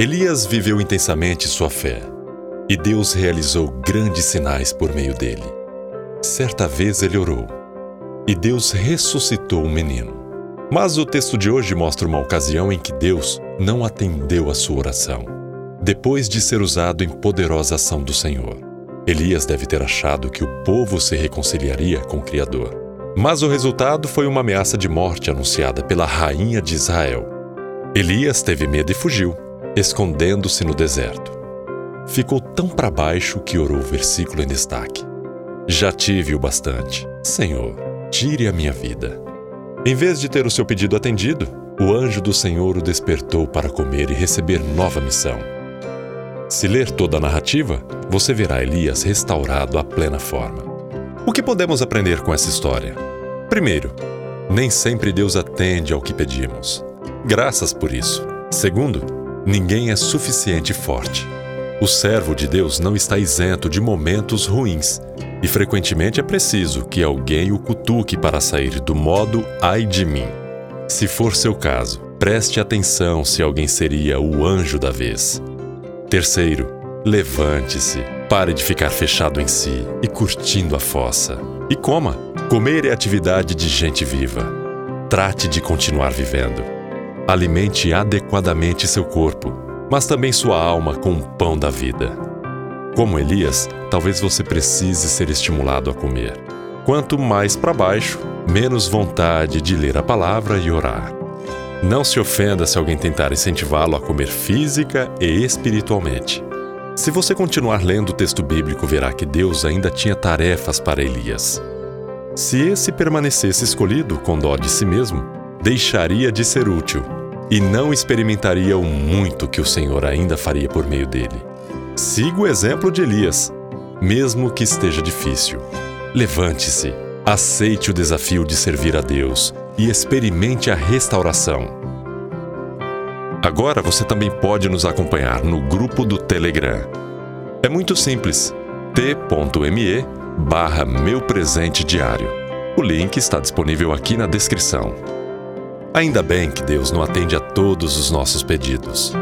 Elias viveu intensamente sua fé e Deus realizou grandes sinais por meio dele. Certa vez ele orou e Deus ressuscitou o menino. Mas o texto de hoje mostra uma ocasião em que Deus não atendeu a sua oração, depois de ser usado em poderosa ação do Senhor. Elias deve ter achado que o povo se reconciliaria com o Criador. Mas o resultado foi uma ameaça de morte anunciada pela rainha de Israel. Elias teve medo e fugiu, escondendo-se no deserto. Ficou tão para baixo que orou o versículo em destaque: Já tive o bastante. Senhor, tire a minha vida. Em vez de ter o seu pedido atendido, o anjo do Senhor o despertou para comer e receber nova missão. Se ler toda a narrativa, você verá Elias restaurado à plena forma. O que podemos aprender com essa história? Primeiro, nem sempre Deus atende ao que pedimos. Graças por isso. Segundo, ninguém é suficiente forte. O servo de Deus não está isento de momentos ruins, e frequentemente é preciso que alguém o cutuque para sair do modo ai de mim. Se for seu caso, preste atenção se alguém seria o anjo da vez. Terceiro, levante-se, pare de ficar fechado em si e curtindo a fossa. E coma. Comer é atividade de gente viva. Trate de continuar vivendo. Alimente adequadamente seu corpo, mas também sua alma com o pão da vida. Como Elias, talvez você precise ser estimulado a comer. Quanto mais para baixo, menos vontade de ler a palavra e orar. Não se ofenda se alguém tentar incentivá-lo a comer física e espiritualmente. Se você continuar lendo o texto bíblico, verá que Deus ainda tinha tarefas para Elias. Se esse permanecesse escolhido com dó de si mesmo, deixaria de ser útil e não experimentaria o muito que o Senhor ainda faria por meio dele. Siga o exemplo de Elias, mesmo que esteja difícil. Levante-se, aceite o desafio de servir a Deus e experimente a restauração. Agora você também pode nos acompanhar no grupo do Telegram. É muito simples: t.me barra meu presente diário. O link está disponível aqui na descrição. Ainda bem que Deus não atende a todos os nossos pedidos.